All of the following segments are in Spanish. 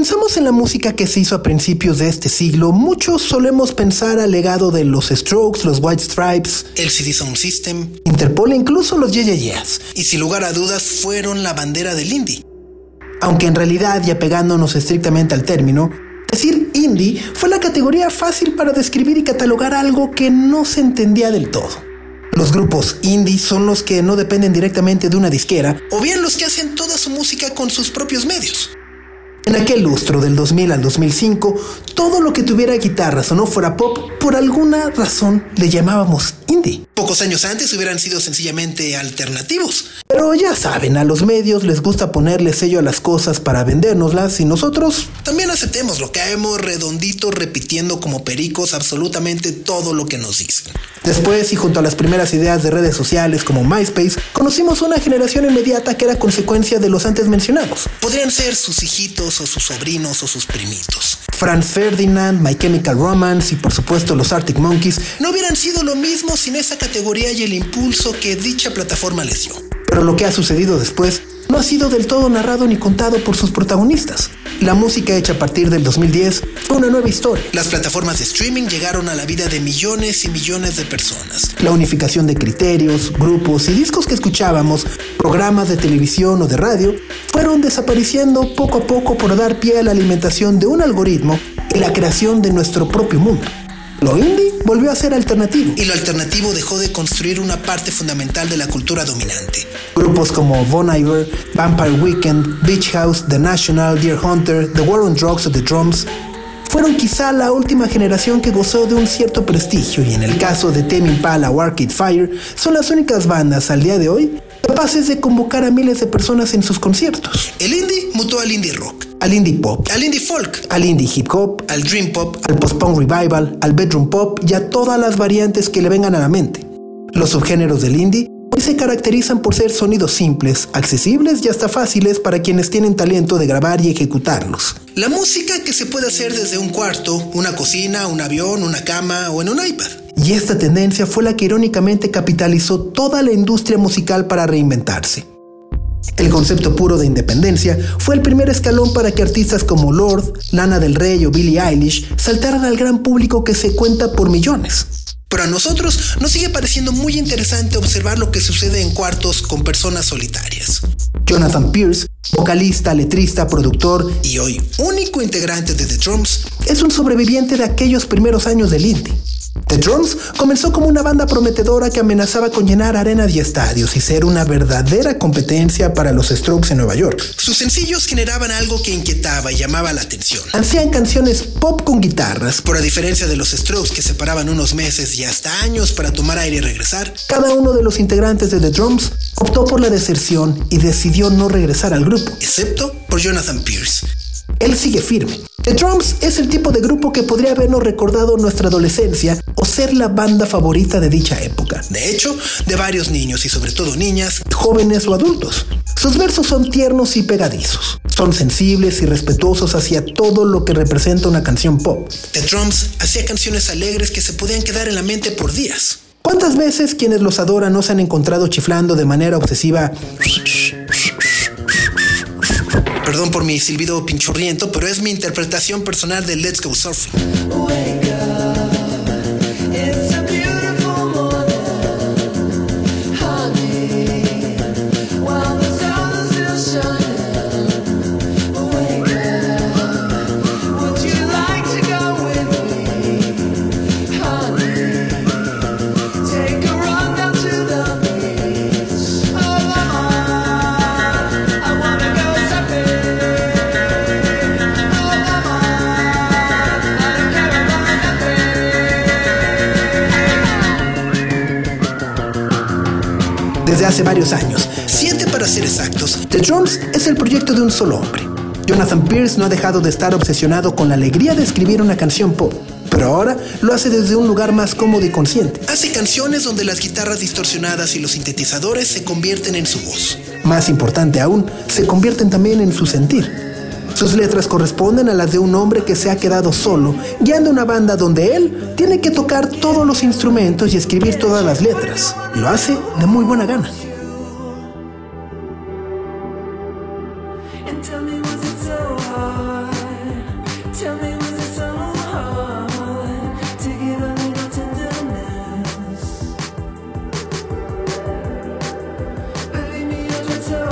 Pensamos en la música que se hizo a principios de este siglo, muchos solemos pensar al legado de los Strokes, los White Stripes, el CD Sound System, Interpol e incluso los Yeah, Yeah Y sin lugar a dudas fueron la bandera del indie. Aunque en realidad, y apegándonos estrictamente al término, decir indie fue la categoría fácil para describir y catalogar algo que no se entendía del todo. Los grupos indie son los que no dependen directamente de una disquera, o bien los que hacen toda su música con sus propios medios. En aquel lustro del 2000 al 2005, todo lo que tuviera guitarras o no fuera pop, por alguna razón le llamábamos indie. Pocos años antes hubieran sido sencillamente alternativos. Pero ya saben, a los medios les gusta ponerle sello a las cosas para vendérnoslas y nosotros también aceptemos lo que hemos redondito repitiendo como pericos absolutamente todo lo que nos dicen. Después, y junto a las primeras ideas de redes sociales como MySpace, conocimos una generación inmediata que era consecuencia de los antes mencionados. Podrían ser sus hijitos o sus sobrinos o sus primitos. Franz Ferdinand, My Chemical Romance y por supuesto los Arctic Monkeys no hubieran sido lo mismo sin esa categoría y el impulso que dicha plataforma les dio. Pero lo que ha sucedido después no ha sido del todo narrado ni contado por sus protagonistas. La música hecha a partir del 2010 fue una nueva historia. Las plataformas de streaming llegaron a la vida de millones y millones de personas. La unificación de criterios, grupos y discos que escuchábamos, programas de televisión o de radio, fueron desapareciendo poco a poco por dar pie a la alimentación de un algoritmo y la creación de nuestro propio mundo. Lo indie volvió a ser alternativo. Y lo alternativo dejó de construir una parte fundamental de la cultura dominante. Grupos como Bon Iver, Vampire Weekend, Beach House, The National, Deer Hunter, The War on Drugs o The Drums fueron quizá la última generación que gozó de un cierto prestigio y en el caso de Tame Impala o Arcade Fire son las únicas bandas al día de hoy capaces de convocar a miles de personas en sus conciertos. El indie mutó al indie rock, al indie pop, al indie folk, al indie hip hop, al dream pop, al post-punk revival, al bedroom pop y a todas las variantes que le vengan a la mente. Los subgéneros del indie hoy se caracterizan por ser sonidos simples, accesibles y hasta fáciles para quienes tienen talento de grabar y ejecutarlos. La música que se puede hacer desde un cuarto, una cocina, un avión, una cama o en un iPad. Y esta tendencia fue la que irónicamente capitalizó toda la industria musical para reinventarse. El concepto puro de independencia fue el primer escalón para que artistas como Lord, Lana del Rey o Billie Eilish saltaran al gran público que se cuenta por millones. Pero a nosotros nos sigue pareciendo muy interesante observar lo que sucede en cuartos con personas solitarias. Jonathan Pierce, vocalista, letrista, productor y hoy único integrante de The Drums, es un sobreviviente de aquellos primeros años del indie. The Drums comenzó como una banda prometedora que amenazaba con llenar arenas y estadios y ser una verdadera competencia para los Strokes en Nueva York. Sus sencillos generaban algo que inquietaba y llamaba la atención. Hacían canciones pop con guitarras, por a diferencia de los Strokes que se paraban unos meses y hasta años para tomar aire y regresar. Cada uno de los integrantes de The Drums optó por la deserción y decidió no regresar al grupo, excepto por Jonathan Pierce. Él sigue firme. The Drums es el tipo de grupo que podría habernos recordado nuestra adolescencia o ser la banda favorita de dicha época. De hecho, de varios niños y sobre todo niñas, jóvenes o adultos. Sus versos son tiernos y pegadizos. Son sensibles y respetuosos hacia todo lo que representa una canción pop. The Drums hacía canciones alegres que se podían quedar en la mente por días. ¿Cuántas veces quienes los adoran no se han encontrado chiflando de manera obsesiva Perdón por mi silbido pinchurriento, pero es mi interpretación personal de Let's Go Surfing. Drums es el proyecto de un solo hombre. Jonathan Pierce no ha dejado de estar obsesionado con la alegría de escribir una canción pop, pero ahora lo hace desde un lugar más cómodo y consciente. Hace canciones donde las guitarras distorsionadas y los sintetizadores se convierten en su voz. Más importante aún, se convierten también en su sentir. Sus letras corresponden a las de un hombre que se ha quedado solo, guiando una banda donde él tiene que tocar todos los instrumentos y escribir todas las letras. Lo hace de muy buena gana.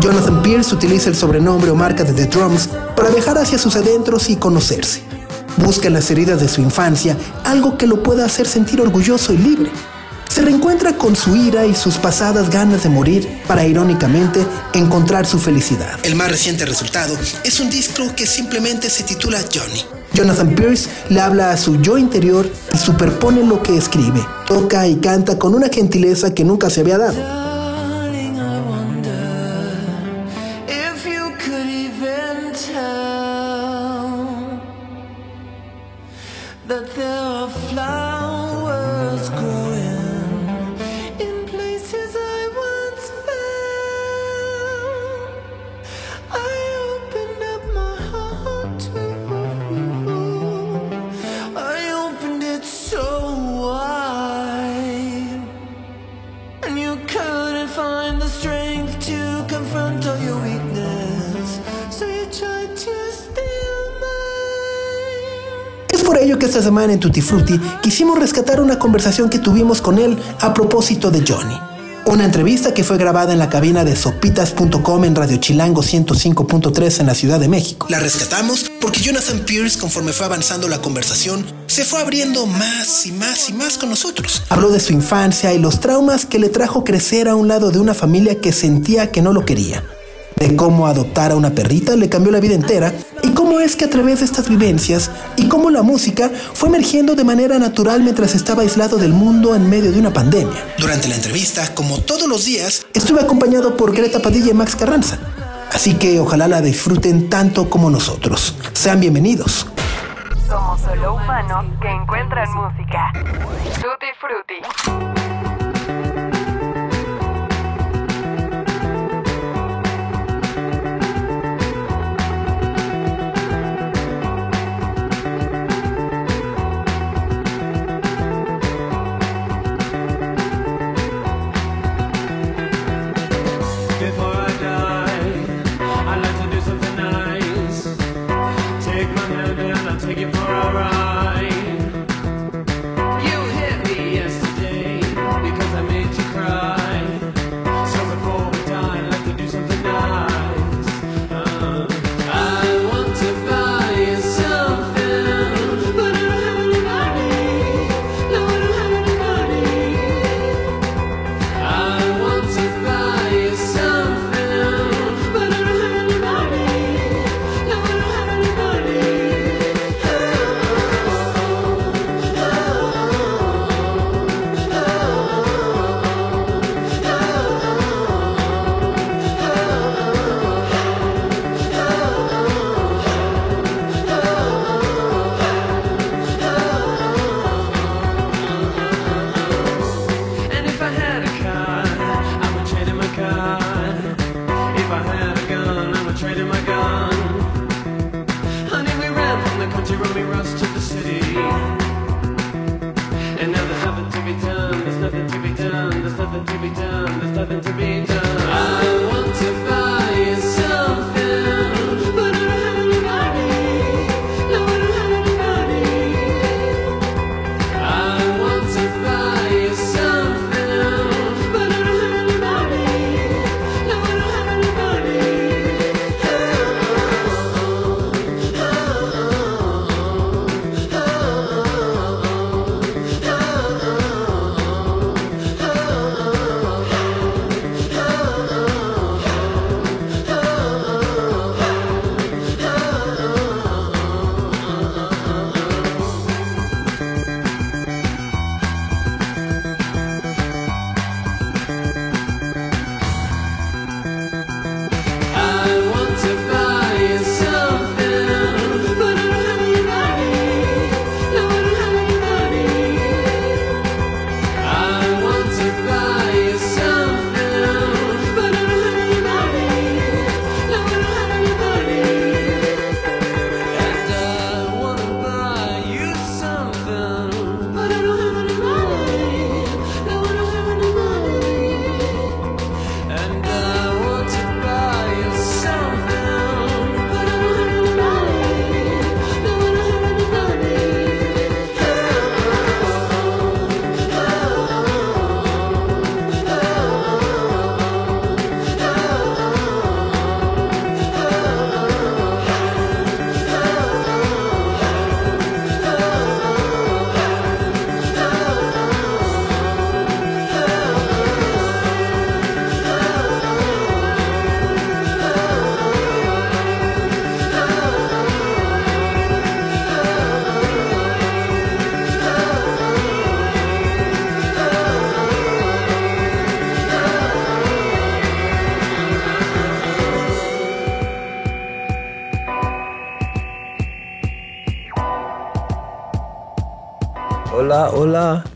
Jonathan Pierce utiliza el sobrenombre o marca de The Drums para viajar hacia sus adentros y conocerse. Busca en las heridas de su infancia algo que lo pueda hacer sentir orgulloso y libre. Se reencuentra con su ira y sus pasadas ganas de morir para irónicamente encontrar su felicidad. El más reciente resultado es un disco que simplemente se titula Johnny. Jonathan Pierce le habla a su yo interior y superpone lo que escribe. Toca y canta con una gentileza que nunca se había dado. Esta semana en Tutti Frutti quisimos rescatar una conversación que tuvimos con él a propósito de Johnny. Una entrevista que fue grabada en la cabina de sopitas.com en Radio Chilango 105.3 en la Ciudad de México. La rescatamos porque Jonathan Pierce, conforme fue avanzando la conversación, se fue abriendo más y más y más con nosotros. Habló de su infancia y los traumas que le trajo crecer a un lado de una familia que sentía que no lo quería de cómo adoptar a una perrita le cambió la vida entera y cómo es que a través de estas vivencias y cómo la música fue emergiendo de manera natural mientras estaba aislado del mundo en medio de una pandemia. Durante la entrevista, como todos los días, estuve acompañado por Greta Padilla y Max Carranza. Así que ojalá la disfruten tanto como nosotros. Sean bienvenidos. Somos solo humanos que encuentran música.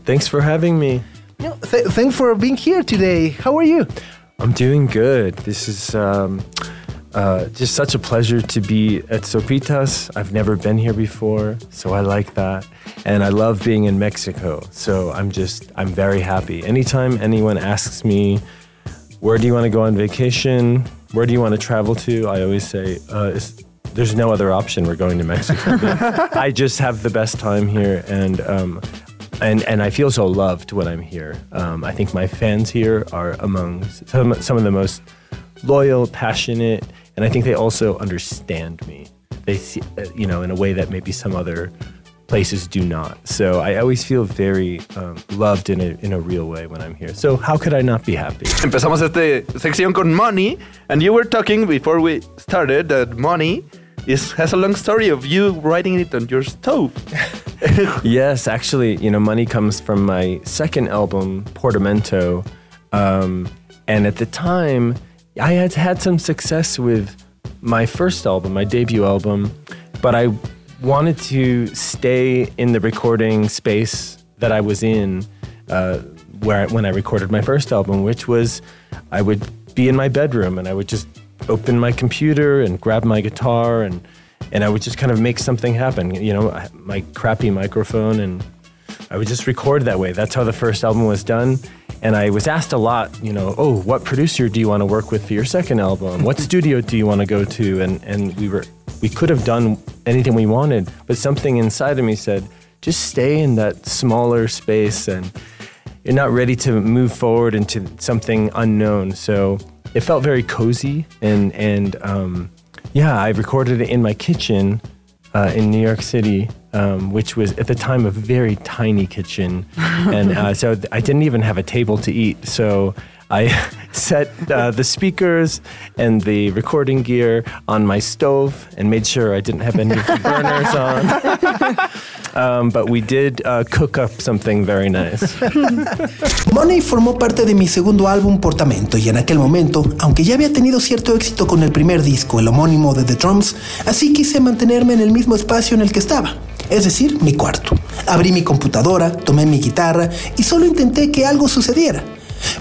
Thanks for having me. No, th- thanks for being here today. How are you? I'm doing good. This is um, uh, just such a pleasure to be at Sopitas. I've never been here before, so I like that. And I love being in Mexico, so I'm just, I'm very happy. Anytime anyone asks me, where do you want to go on vacation? Where do you want to travel to? I always say, uh, there's no other option. We're going to Mexico. I just have the best time here, and um, and and I feel so loved when I'm here. Um, I think my fans here are among some some of the most loyal, passionate, and I think they also understand me. They see, uh, you know, in a way that maybe some other places do not. So I always feel very um, loved in a, in a real way when I'm here. So how could I not be happy? Empezamos esta sección con Money, and you were talking before we started that Money is has a long story of you writing it on your stove. yes, actually, you know, money comes from my second album, Portamento. Um, and at the time, I had had some success with my first album, my debut album, but I wanted to stay in the recording space that I was in uh, where when I recorded my first album, which was I would be in my bedroom and I would just open my computer and grab my guitar and and I would just kind of make something happen. You know, my crappy microphone, and I would just record that way. That's how the first album was done. And I was asked a lot, you know, oh, what producer do you want to work with for your second album? What studio do you want to go to? And and we were we could have done anything we wanted, but something inside of me said, just stay in that smaller space and you're not ready to move forward into something unknown. So it felt very cozy and and um, yeah, I recorded it in my kitchen uh, in New York City, um, which was at the time a very tiny kitchen, and uh, so I didn't even have a table to eat. So I set uh, the speakers and the recording gear on my stove and made sure I didn't have any of the burners on. Um, but we did uh, cook up something very nice. Money formó parte de mi segundo álbum Portamento y en aquel momento, aunque ya había tenido cierto éxito con el primer disco, el homónimo de The Drums, así quise mantenerme en el mismo espacio en el que estaba, es decir, mi cuarto. Abrí mi computadora, tomé mi guitarra y solo intenté que algo sucediera.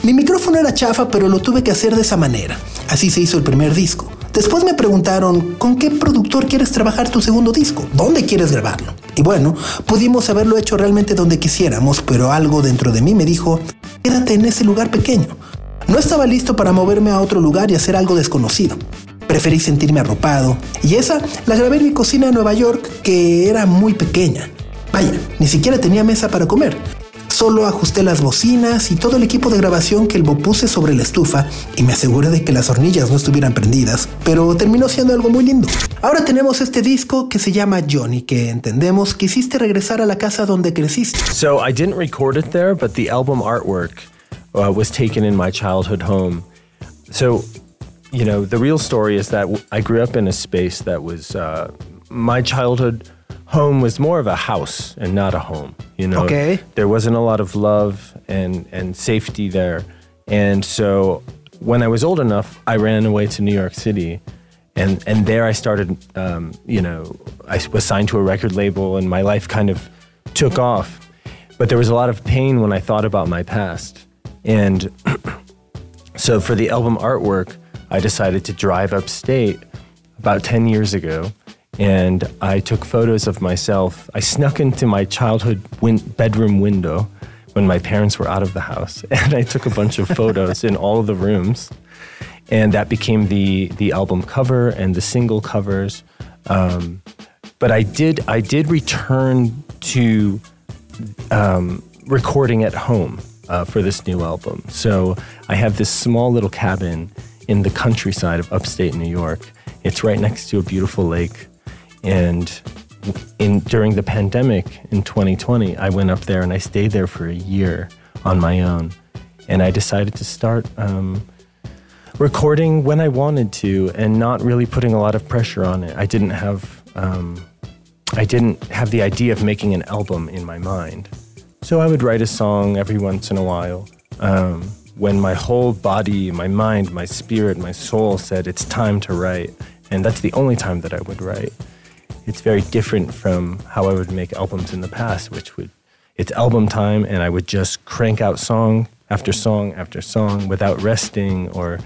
Mi micrófono era chafa, pero lo tuve que hacer de esa manera. Así se hizo el primer disco. Después me preguntaron, ¿con qué productor quieres trabajar tu segundo disco? ¿Dónde quieres grabarlo? Y bueno, pudimos haberlo hecho realmente donde quisiéramos, pero algo dentro de mí me dijo, quédate en ese lugar pequeño. No estaba listo para moverme a otro lugar y hacer algo desconocido. Preferí sentirme arropado, y esa la grabé en mi cocina en Nueva York, que era muy pequeña. Vaya, ni siquiera tenía mesa para comer. Solo ajusté las bocinas y todo el equipo de grabación que lo puse sobre la estufa y me aseguré de que las hornillas no estuvieran prendidas, pero terminó siendo algo muy lindo. Ahora tenemos este disco que se llama Johnny, que entendemos que hiciste regresar a la casa donde creciste. So I didn't record it there, but the album artwork uh, was taken in my childhood home. So, you know, the real story is that I grew up in a space that was uh, my childhood home was more of a house and not a home. You know, Okay. there wasn't a lot of love and and safety there, and so when I was old enough, I ran away to New York City, and and there I started. Um, you know, I was signed to a record label, and my life kind of took off. But there was a lot of pain when I thought about my past, and so for the album artwork, I decided to drive upstate about 10 years ago and I took photos of myself. I snuck into my childhood win- bedroom window when my parents were out of the house and I took a bunch of photos in all of the rooms. And that became the, the album cover and the single covers. Um, but I did I did return to um, recording at home uh, for this new album. So I have this small little cabin in the countryside of upstate New York. It's right next to a beautiful lake, and in during the pandemic in 2020, I went up there and I stayed there for a year on my own, and I decided to start. Um, recording when I wanted to and not really putting a lot of pressure on it. I didn't have um, I didn't have the idea of making an album in my mind. So I would write a song every once in a while. Um, when my whole body, my mind, my spirit, my soul said it's time to write. And that's the only time that I would write. It's very different from how I would make albums in the past, which would it's album time, and I would just crank out song after song after song without resting or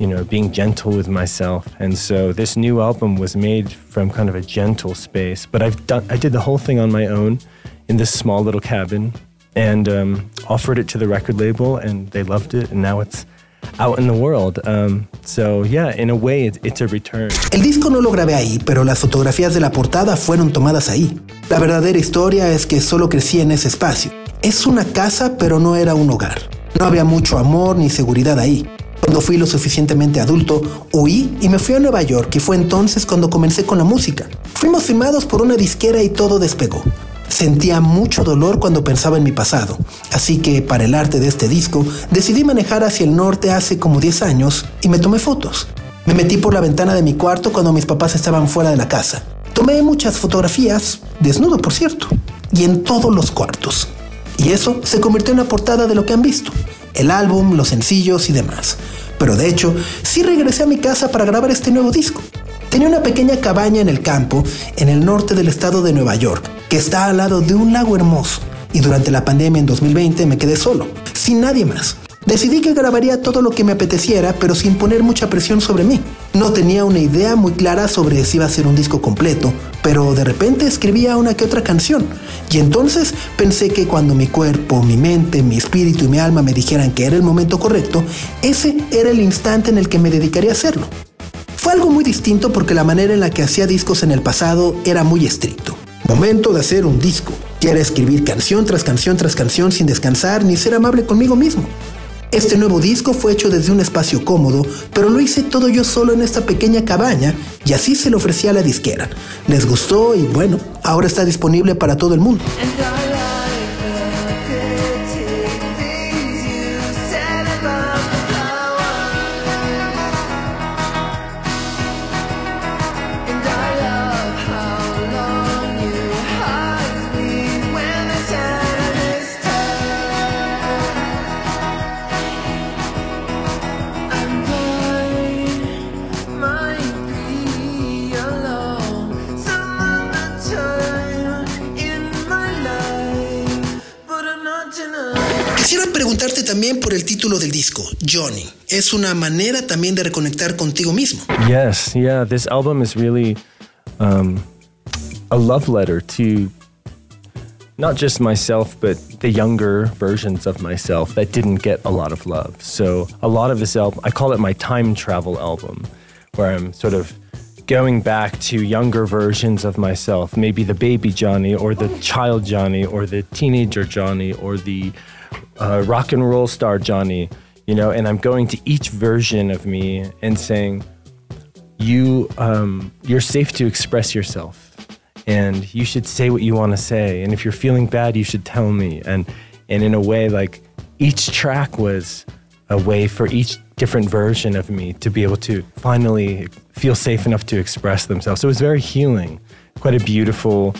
you know, being gentle with myself. And so this new album was made from kind of a gentle space. But I've done, I did the whole thing on my own in this small little cabin and um, offered it to the record label, and they loved it. And now it's out in the world. Um, so yeah, in a way, it's, it's a return. El disco no lo grabé ahí, pero las fotografías de la portada fueron tomadas ahí. La verdadera historia es que solo crecí en ese espacio. Es una casa, pero no era un hogar. No había mucho amor ni seguridad ahí. Cuando fui lo suficientemente adulto, huí y me fui a Nueva York y fue entonces cuando comencé con la música. Fuimos firmados por una disquera y todo despegó. Sentía mucho dolor cuando pensaba en mi pasado, así que para el arte de este disco decidí manejar hacia el norte hace como 10 años y me tomé fotos. Me metí por la ventana de mi cuarto cuando mis papás estaban fuera de la casa. Tomé muchas fotografías, desnudo por cierto, y en todos los cuartos. Y eso se convirtió en la portada de lo que han visto, el álbum, los sencillos y demás. Pero de hecho, sí regresé a mi casa para grabar este nuevo disco. Tenía una pequeña cabaña en el campo, en el norte del estado de Nueva York, que está al lado de un lago hermoso. Y durante la pandemia en 2020 me quedé solo, sin nadie más. Decidí que grabaría todo lo que me apeteciera, pero sin poner mucha presión sobre mí. No tenía una idea muy clara sobre si iba a ser un disco completo, pero de repente escribía una que otra canción. Y entonces pensé que cuando mi cuerpo, mi mente, mi espíritu y mi alma me dijeran que era el momento correcto, ese era el instante en el que me dedicaría a hacerlo. Fue algo muy distinto porque la manera en la que hacía discos en el pasado era muy estricto. Momento de hacer un disco. Quiero escribir canción tras canción tras canción sin descansar ni ser amable conmigo mismo. Este nuevo disco fue hecho desde un espacio cómodo, pero lo hice todo yo solo en esta pequeña cabaña y así se lo ofrecí a la disquera. Les gustó y bueno, ahora está disponible para todo el mundo. También por el título del disco, Johnny. Es una manera también de reconectar contigo mismo. Yes, yeah, this album is really um, a love letter to not just myself, but the younger versions of myself that didn't get a lot of love. So, a lot of this album, I call it my time travel album, where I'm sort of going back to younger versions of myself, maybe the baby Johnny, or the child Johnny, or the teenager Johnny, or the uh, rock and roll star Johnny, you know, and I'm going to each version of me and saying, you, um, you're safe to express yourself, and you should say what you want to say, and if you're feeling bad, you should tell me, and and in a way, like each track was a way for each different version of me to be able to finally feel safe enough to express themselves. So it was very healing, quite a beautiful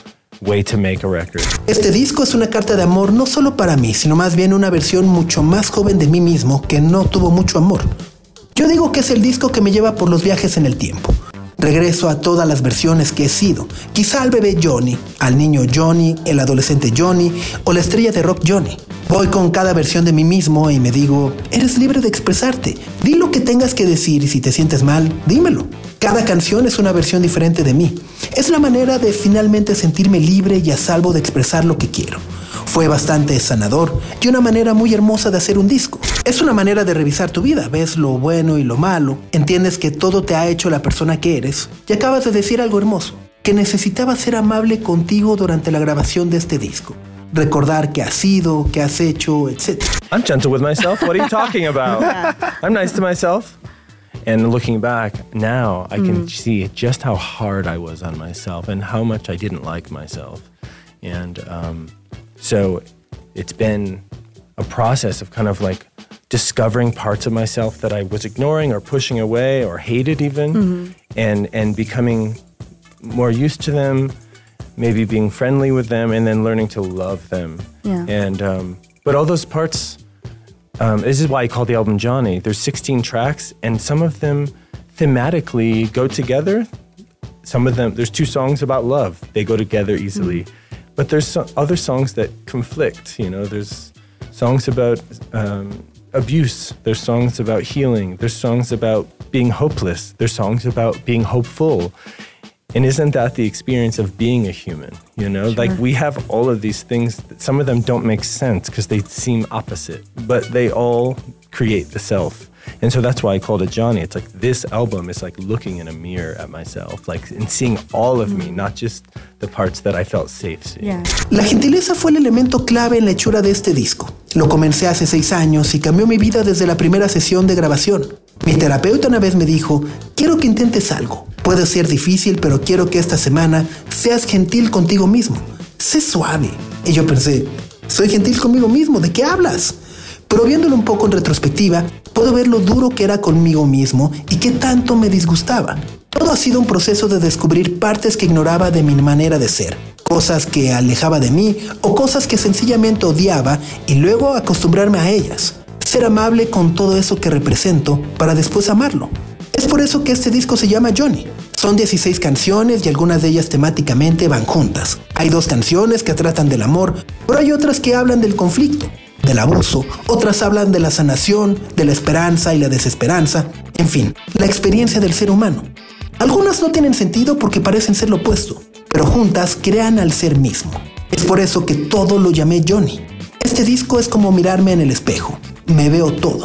Este disco es una carta de amor no solo para mí, sino más bien una versión mucho más joven de mí mismo que no tuvo mucho amor. Yo digo que es el disco que me lleva por los viajes en el tiempo. Regreso a todas las versiones que he sido. Quizá al bebé Johnny, al niño Johnny, el adolescente Johnny o la estrella de rock Johnny. Voy con cada versión de mí mismo y me digo, eres libre de expresarte. Di lo que tengas que decir y si te sientes mal, dímelo. Cada canción es una versión diferente de mí. Es la manera de finalmente sentirme libre y a salvo de expresar lo que quiero. Fue bastante sanador y una manera muy hermosa de hacer un disco. Es una manera de revisar tu vida, ves lo bueno y lo malo, entiendes que todo te ha hecho la persona que eres y acabas de decir algo hermoso, que necesitabas ser amable contigo durante la grabación de este disco. Recordar qué has sido, qué has hecho, etc. I'm gentle with myself. What are you talking about? I'm nice to myself. And looking back now, I can see just how hard I was on myself and how much I didn't like myself. And um, so it's been a process of kind of like discovering parts of myself that I was ignoring or pushing away or hated even, and and becoming more used to them, maybe being friendly with them, and then learning to love them. Yeah. And um, but all those parts um, this is why I call the album Johnny. There's 16 tracks, and some of them thematically go together. Some of them, there's two songs about love. They go together easily. But but there's so, other songs that conflict. You know, there's songs about um, abuse. There's songs about healing. There's songs about being hopeless. There's songs about being hopeful. And isn't that the experience of being a human? You know, like we have all of these things. That some of them don't make sense because they seem opposite, but they all create the self. And so that's why I called it Johnny. It's like this album is like looking in a mirror at myself, like and seeing all of me, not just the parts that I felt safe seeing. Yeah. La gentileza fue el elemento clave en la hechura de este disco. Lo comencé hace seis años y cambió mi vida desde la primera sesión de grabación. Mi terapeuta una vez me dijo, quiero que intentes algo. Puede ser difícil, pero quiero que esta semana seas gentil contigo mismo. Sé suave. Y yo pensé, soy gentil conmigo mismo, ¿de qué hablas? Pero viéndolo un poco en retrospectiva, puedo ver lo duro que era conmigo mismo y qué tanto me disgustaba. Todo ha sido un proceso de descubrir partes que ignoraba de mi manera de ser, cosas que alejaba de mí o cosas que sencillamente odiaba y luego acostumbrarme a ellas. Ser amable con todo eso que represento para después amarlo. Es por eso que este disco se llama Johnny. Son 16 canciones y algunas de ellas temáticamente van juntas. Hay dos canciones que tratan del amor, pero hay otras que hablan del conflicto, del abuso, otras hablan de la sanación, de la esperanza y la desesperanza, en fin, la experiencia del ser humano. Algunas no tienen sentido porque parecen ser lo opuesto, pero juntas crean al ser mismo. Es por eso que todo lo llamé Johnny. Este disco es como mirarme en el espejo. Me veo todo.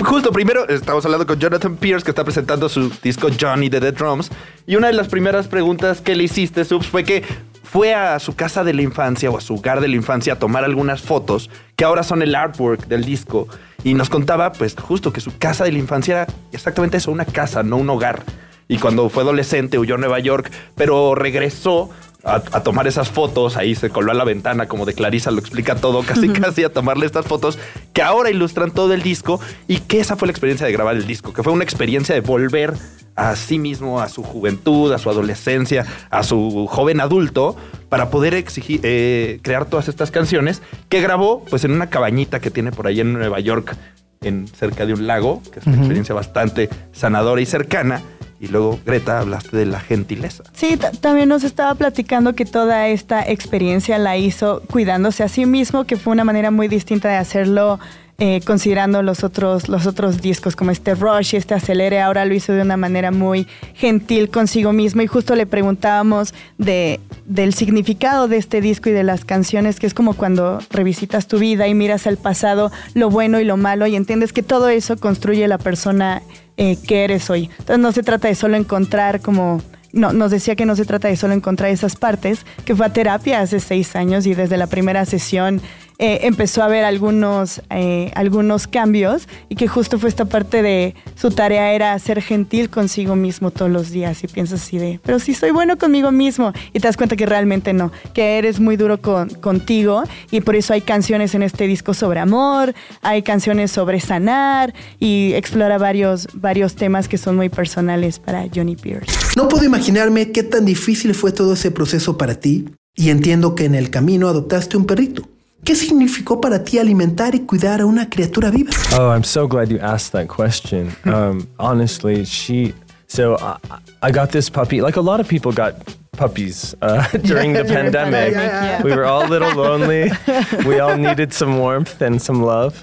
Justo primero estamos hablando con Jonathan Pierce que está presentando su disco Johnny de The Drums y una de las primeras preguntas que le hiciste, Subs, fue que fue a su casa de la infancia o a su hogar de la infancia a tomar algunas fotos que ahora son el artwork del disco y nos contaba pues justo que su casa de la infancia era exactamente eso, una casa, no un hogar. Y cuando fue adolescente huyó a Nueva York, pero regresó a, a tomar esas fotos, ahí se coló a la ventana, como de Clarisa lo explica todo, casi casi a tomarle estas fotos que ahora ilustran todo el disco y que esa fue la experiencia de grabar el disco, que fue una experiencia de volver a sí mismo, a su juventud, a su adolescencia, a su joven adulto, para poder exigir, eh, crear todas estas canciones que grabó pues en una cabañita que tiene por ahí en Nueva York, en, cerca de un lago, que es una experiencia bastante sanadora y cercana. Y luego, Greta, hablaste de la gentileza. Sí, ta- también nos estaba platicando que toda esta experiencia la hizo cuidándose a sí mismo, que fue una manera muy distinta de hacerlo eh, considerando los otros, los otros discos como este Rush y este Acelere. Ahora lo hizo de una manera muy gentil consigo mismo y justo le preguntábamos de, del significado de este disco y de las canciones, que es como cuando revisitas tu vida y miras al pasado, lo bueno y lo malo y entiendes que todo eso construye la persona eh, que eres hoy. Entonces no se trata de solo encontrar como... No, nos decía que no se trata de solo encontrar esas partes, que fue a terapia hace seis años y desde la primera sesión eh, empezó a ver algunos, eh, algunos cambios y que justo fue esta parte de su tarea era ser gentil consigo mismo todos los días y piensas así de, pero si soy bueno conmigo mismo y te das cuenta que realmente no, que eres muy duro con, contigo y por eso hay canciones en este disco sobre amor, hay canciones sobre sanar y explora varios, varios temas que son muy personales para Johnny Pierce. No puedo imaginarme qué tan difícil fue todo ese proceso para ti y entiendo que en el camino adoptaste un perrito. ¿Qué significó para ti alimentar y cuidar a una criatura viva? Oh, I'm so glad you asked that question. Um, honestly, she. So I, I got this puppy. Like a lot of people got puppies uh, during the During the pandemic. pandemic, yeah. We were all a little lonely. we all needed some warmth and some love,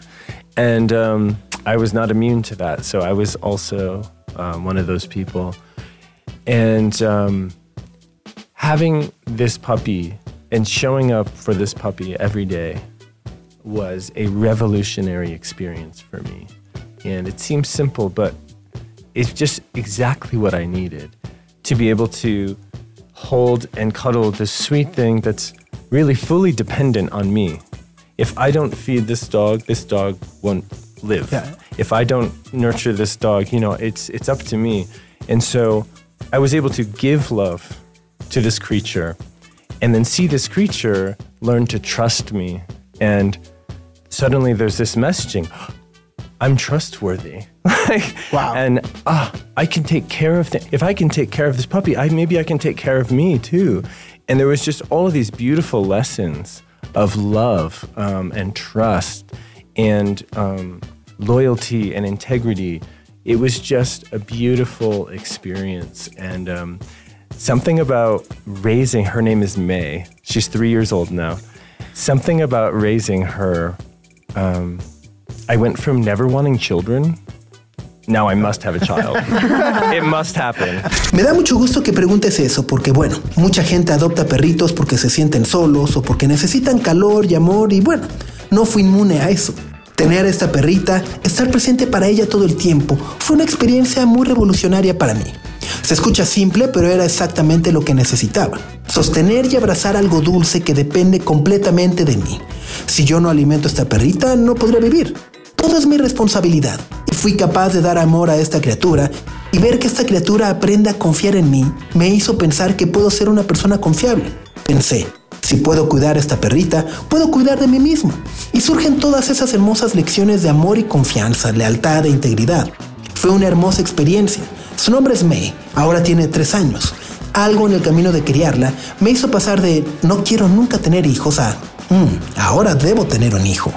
and um, I was not immune to that. So I was also um, one of those people. And um, having this puppy and showing up for this puppy every day was a revolutionary experience for me. And it seems simple, but it's just exactly what I needed to be able to hold and cuddle this sweet thing that's really fully dependent on me. if I don't feed this dog, this dog won't live. Yeah. If I don't nurture this dog, you know, it's it's up to me. And so I was able to give love to this creature and then see this creature learn to trust me. And suddenly there's this messaging I'm trustworthy. like, Wow. And ah, I can take care of th- if I can take care of this puppy, I maybe I can take care of me too. And there was just all of these beautiful lessons of love um, and trust and um, loyalty and integrity. It was just a beautiful experience and. Um, Something about raising, her name is May. She's three years old now. Something about raising her, um, I went from never wanting children, now I must have a child. it must happen. Me da mucho gusto que preguntes eso, porque bueno, mucha gente adopta perritos porque se sienten solos o porque necesitan calor y amor y bueno, no fui inmune a eso. Tener a esta perrita, estar presente para ella todo el tiempo, fue una experiencia muy revolucionaria para mí. Se escucha simple, pero era exactamente lo que necesitaba. Sostener y abrazar algo dulce que depende completamente de mí. Si yo no alimento a esta perrita, no podré vivir. Todo es mi responsabilidad. Y fui capaz de dar amor a esta criatura y ver que esta criatura aprende a confiar en mí me hizo pensar que puedo ser una persona confiable. Pensé, si puedo cuidar a esta perrita, puedo cuidar de mí mismo. Y surgen todas esas hermosas lecciones de amor y confianza, lealtad e integridad. Fue una hermosa experiencia. Su nombre es May, ahora tiene tres años. Algo en el camino de criarla me hizo pasar de no quiero nunca tener hijos a "Mm, ahora debo tener un hijo.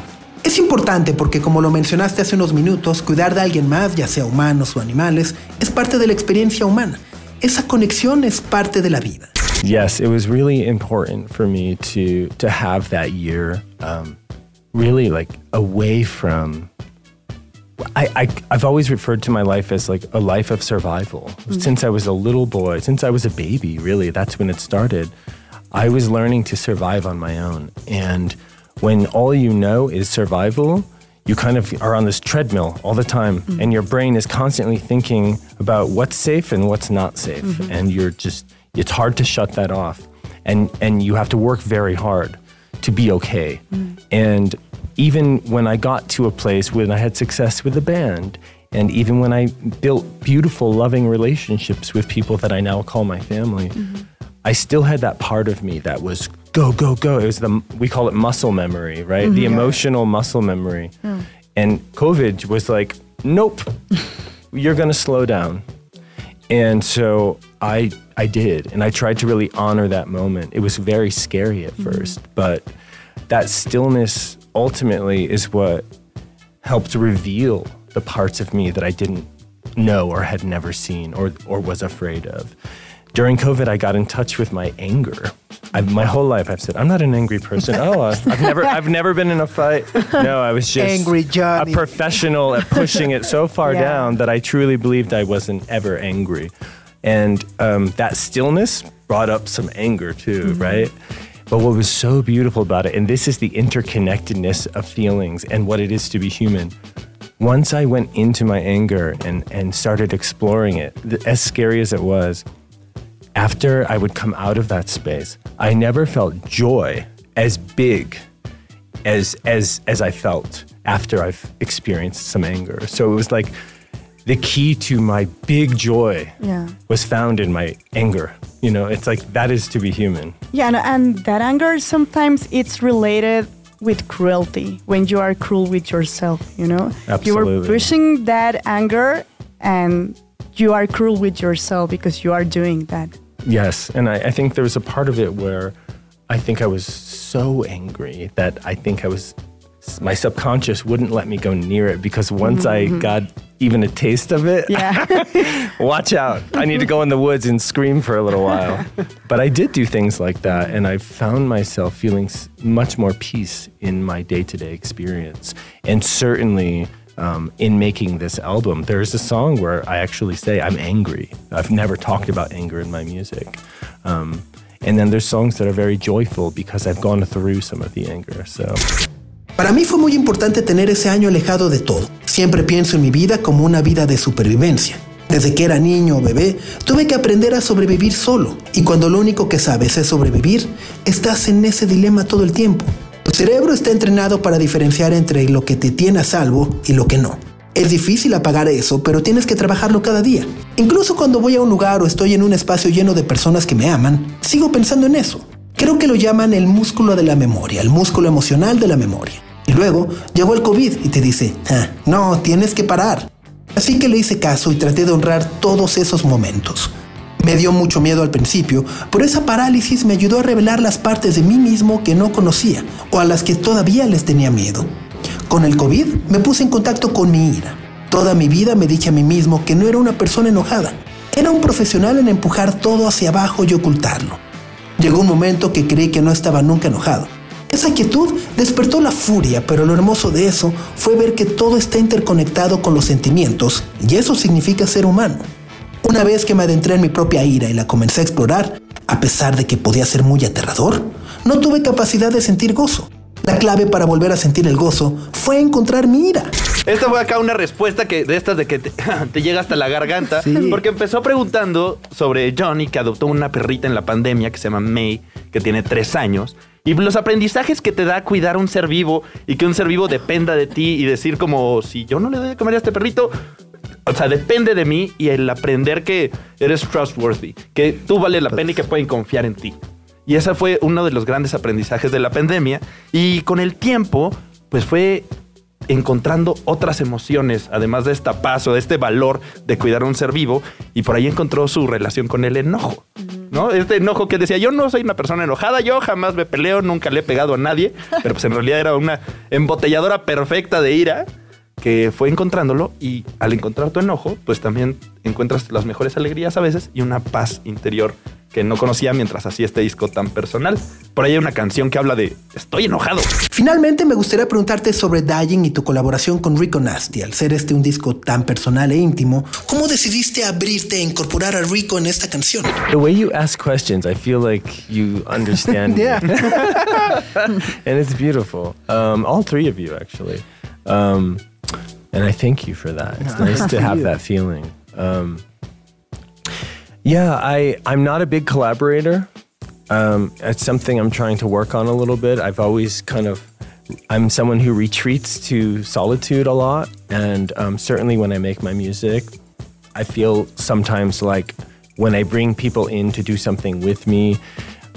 Es importante porque como lo mencionaste hace unos minutos, cuidar de alguien más, ya sea humanos o animales, es parte de la experiencia humana. Esa conexión es parte de la vida. Yes, it was really important for me to to have that year, um, really like away from. I, I I've always referred to my life as like a life of survival. Mm-hmm. Since I was a little boy, since I was a baby, really, that's when it started. I was learning to survive on my own, and when all you know is survival, you kind of are on this treadmill all the time, mm-hmm. and your brain is constantly thinking about what's safe and what's not safe, mm-hmm. and you're just it's hard to shut that off, and and you have to work very hard to be okay, and even when I got to a place when I had success with the band, and even when I built beautiful, loving relationships with people that I now call my family, mm-hmm. I still had that part of me that was go, go, go. It was the, we call it muscle memory, right? Mm-hmm. The emotional muscle memory. And COVID was like, nope, you're going to slow down. And so I I did, and I tried to really honor that moment. It was very scary at mm-hmm. first, but that stillness ultimately is what helped reveal the parts of me that I didn't know or had never seen or or was afraid of. During COVID, I got in touch with my anger. I've, my whole life, I've said, I'm not an angry person. Oh, I've never, I've never been in a fight. No, I was just Angry Johnny. a professional at pushing it so far Yeah. down that I truly believed I wasn't ever angry. And um, that stillness brought up some anger too, right? But what was so beautiful about it, and this is the interconnectedness of feelings and what it is to be human. Once I went into my anger and, and started exploring it, as scary as it was, after I would come out of that space, I never felt joy as big as as as I felt after I've experienced some anger. So it was like the key to my big joy Yeah. was found in my anger. You know, it's like that is to be human. Yeah, and, and that anger sometimes it's related with cruelty when you are cruel with yourself, you know? You are pushing that anger and you are cruel with yourself because you are doing that. Yes, and I, I think there was a part of it where I think I was so angry that I think I was my subconscious wouldn't let me go near it because once I got even a taste of it, Yeah. watch out. I need to go in the woods and scream for a little while. But I did do things like that, and I found myself feeling much more peace in my day to day experience. And certainly um, in making this album, there's a song where I actually say, I'm angry. I've never talked about anger in my music. Um, and then there's songs that are very joyful because I've gone through some of the anger. So. Para mí fue muy importante tener ese año alejado de todo. Siempre pienso en mi vida como una vida de supervivencia. Desde que era niño o bebé, tuve que aprender a sobrevivir solo. Y cuando lo único que sabes es sobrevivir, estás en ese dilema todo el tiempo. Tu cerebro está entrenado para diferenciar entre lo que te tiene a salvo y lo que no. Es difícil apagar eso, pero tienes que trabajarlo cada día. Incluso cuando voy a un lugar o estoy en un espacio lleno de personas que me aman, sigo pensando en eso. Creo que lo llaman el músculo de la memoria, el músculo emocional de la memoria. Y luego llegó el COVID y te dice, "Ah, no, tienes que parar. Así que le hice caso y traté de honrar todos esos momentos. Me dio mucho miedo al principio, pero esa parálisis me ayudó a revelar las partes de mí mismo que no conocía o a las que todavía les tenía miedo. Con el COVID me puse en contacto con mi ira. Toda mi vida me dije a mí mismo que no era una persona enojada. Era un profesional en empujar todo hacia abajo y ocultarlo. Llegó un momento que creí que no estaba nunca enojado. Esa quietud despertó la furia, pero lo hermoso de eso fue ver que todo está interconectado con los sentimientos, y eso significa ser humano. Una vez que me adentré en mi propia ira y la comencé a explorar, a pesar de que podía ser muy aterrador, no tuve capacidad de sentir gozo. La clave para volver a sentir el gozo fue encontrar mi ira. Esta fue acá una respuesta que de estas de que te, te llega hasta la garganta. Porque empezó preguntando sobre Johnny, que adoptó una perrita en la pandemia que se llama May, que tiene tres años. Y los aprendizajes que te da cuidar un ser vivo y que un ser vivo dependa de ti y decir como, si yo no le doy de comer a este perrito, o sea, depende de mí y el aprender que eres trustworthy, que tú vales la pena y que pueden confiar en ti. Y ese fue uno de los grandes aprendizajes de la pandemia. Y con el tiempo, pues fue encontrando otras emociones, además de esta paz o de este valor de cuidar a un ser vivo, y por ahí encontró su relación con el enojo. ¿No? Este enojo que decía, yo no soy una persona enojada, yo jamás me peleo, nunca le he pegado a nadie, pero pues en realidad era una embotelladora perfecta de ira que fue encontrándolo y al encontrar tu enojo, pues también encuentras las mejores alegrías a veces y una paz interior que no conocía mientras hacía este disco tan personal. Por ahí hay una canción que habla de estoy enojado. Finalmente me gustaría preguntarte sobre Dying y tu colaboración con Rico Nasty. Al ser este un disco tan personal e íntimo, ¿cómo decidiste abrirte e incorporar a Rico en esta canción? The way you ask questions, I feel like you understand. me. and it's beautiful. Um, all three of you, actually. Um, and I thank you for that. It's nice to have that feeling. Um, yeah, I, I'm not a big collaborator. Um, it's something I'm trying to work on a little bit. I've always kind of, I'm someone who retreats to solitude a lot. And um, certainly when I make my music, I feel sometimes like when I bring people in to do something with me,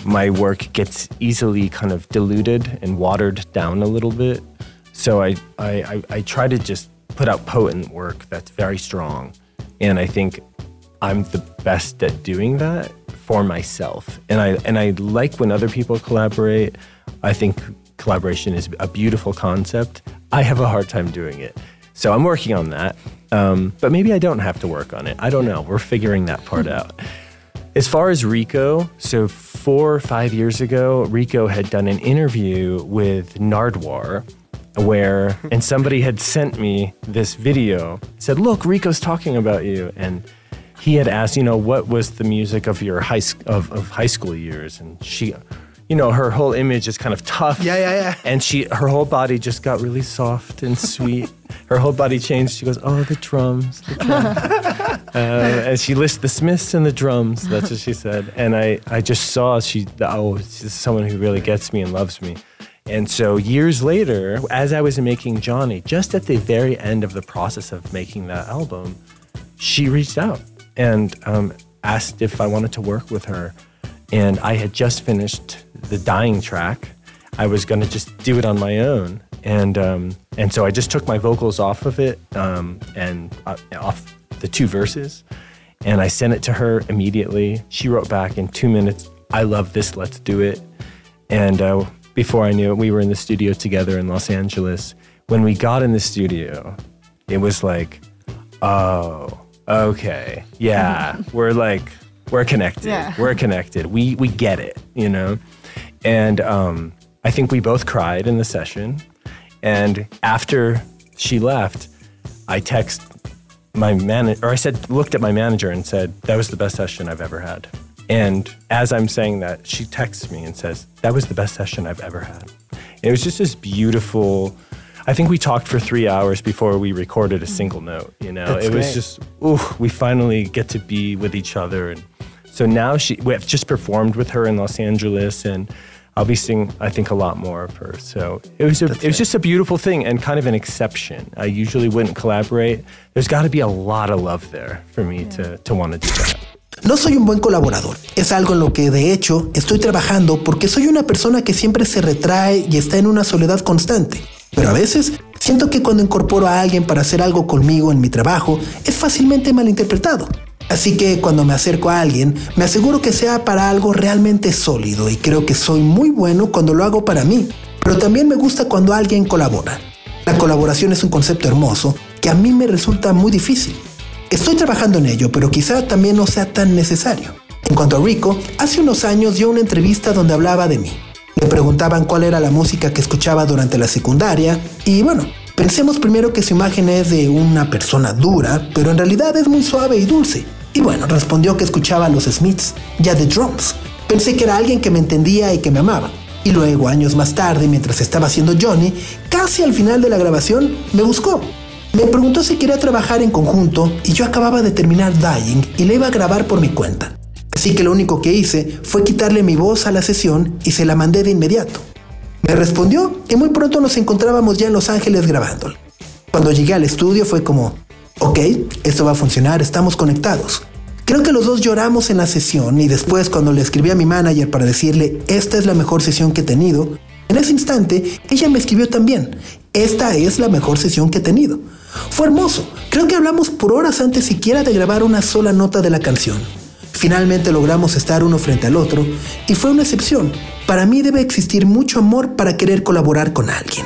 my work gets easily kind of diluted and watered down a little bit. So I, I, I, I try to just put out potent work that's very strong. And I think I'm the best at doing that for myself. And I and I like when other people collaborate. I think collaboration is a beautiful concept. I have a hard time doing it. So I'm working on that. Um, but maybe I don't have to work on it. I don't know. We're figuring that part out. As far as Rico, so four or five years ago, Rico had done an interview with Nardwar where, and somebody had sent me this video, said, Look, Rico's talking about you. And he had asked, you know, what was the music of your high, sc- of, of high school years? And she, you know, her whole image is kind of tough. Yeah, yeah, yeah. And she, her whole body just got really soft and sweet. her whole body changed. She goes, oh, the drums. The drums. uh, and she lists the Smiths and the drums. That's what she said. And I, I just saw she, oh, she's someone who really gets me and loves me. And so years later, as I was making Johnny, just at the very end of the process of making that album, she reached out and um, asked if I wanted to work with her. And I had just finished the dying track. I was going to just do it on my own. And, um, and so I just took my vocals off of it um, and uh, off the two verses. And I sent it to her immediately. She wrote back in two minutes, I love this, let's do it. And uh, before I knew it, we were in the studio together in Los Angeles. When we got in the studio, it was like, oh, okay, yeah, we're like, we're connected. Yeah. We're connected. We we get it, you know. And um, I think we both cried in the session. And after she left, I text my manager, or I said, looked at my manager and said, that was the best session I've ever had. And as I'm saying that, she texts me and says, that was the best session I've ever had. It was just this beautiful. I think we talked for three hours before we recorded a single note. You know, That's it was great. just, ooh, we finally get to be with each other. And so now she, we have just performed with her in Los Angeles, and I'll be seeing, I think, a lot more of her. So it was, a, it was just a beautiful thing and kind of an exception. I usually wouldn't collaborate. There's got to be a lot of love there for me to, to want to do that. No soy un buen colaborador. Es algo en lo que de hecho estoy trabajando porque soy una persona que siempre se retrae y está en una soledad constante. Pero a veces siento que cuando incorporo a alguien para hacer algo conmigo en mi trabajo es fácilmente malinterpretado. Así que cuando me acerco a alguien, me aseguro que sea para algo realmente sólido y creo que soy muy bueno cuando lo hago para mí. Pero también me gusta cuando alguien colabora. La colaboración es un concepto hermoso que a mí me resulta muy difícil. Estoy trabajando en ello, pero quizá también no sea tan necesario. En cuanto a Rico, hace unos años dio una entrevista donde hablaba de mí. Le preguntaban cuál era la música que escuchaba durante la secundaria y bueno, pensemos primero que su imagen es de una persona dura, pero en realidad es muy suave y dulce. Y bueno, respondió que escuchaba los Smiths, ya de drums. Pensé que era alguien que me entendía y que me amaba. Y luego, años más tarde, mientras estaba haciendo Johnny, casi al final de la grabación, me buscó. Me preguntó si quería trabajar en conjunto y yo acababa de terminar Dying y le iba a grabar por mi cuenta. Así que lo único que hice fue quitarle mi voz a la sesión y se la mandé de inmediato. Me respondió y muy pronto nos encontrábamos ya en Los Ángeles grabándolo. Cuando llegué al estudio fue como, ok, esto va a funcionar, estamos conectados. Creo que los dos lloramos en la sesión y después cuando le escribí a mi manager para decirle, esta es la mejor sesión que he tenido, en ese instante ella me escribió también, esta es la mejor sesión que he tenido. Fue hermoso, creo que hablamos por horas antes siquiera de grabar una sola nota de la canción. Finalmente logramos estar uno frente al otro y fue una excepción. Para mí debe existir mucho amor para querer colaborar con alguien.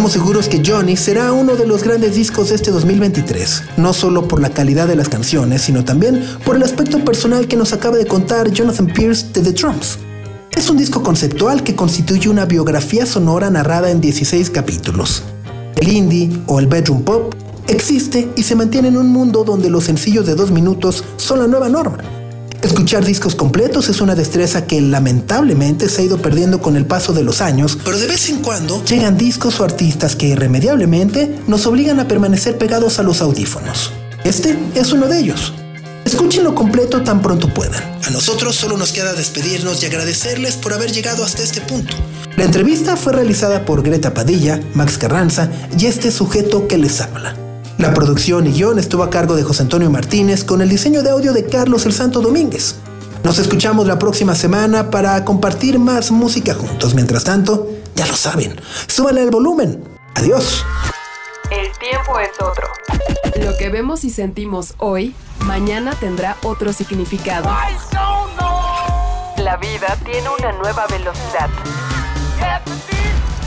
Estamos seguros que Johnny será uno de los grandes discos de este 2023, no solo por la calidad de las canciones, sino también por el aspecto personal que nos acaba de contar Jonathan Pierce de The Drums. Es un disco conceptual que constituye una biografía sonora narrada en 16 capítulos. El indie o el bedroom pop existe y se mantiene en un mundo donde los sencillos de dos minutos son la nueva norma. Escuchar discos completos es una destreza que lamentablemente se ha ido perdiendo con el paso de los años, pero de vez en cuando llegan discos o artistas que irremediablemente nos obligan a permanecer pegados a los audífonos. Este es uno de ellos. Escúchenlo completo tan pronto puedan. A nosotros solo nos queda despedirnos y agradecerles por haber llegado hasta este punto. La entrevista fue realizada por Greta Padilla, Max Carranza y este sujeto que les habla. La producción y guion estuvo a cargo de José Antonio Martínez con el diseño de audio de Carlos el Santo Domínguez. Nos escuchamos la próxima semana para compartir más música juntos. Mientras tanto, ya lo saben, súbanle el volumen. Adiós. El tiempo es otro. Lo que vemos y sentimos hoy, mañana tendrá otro significado. La vida tiene una nueva velocidad.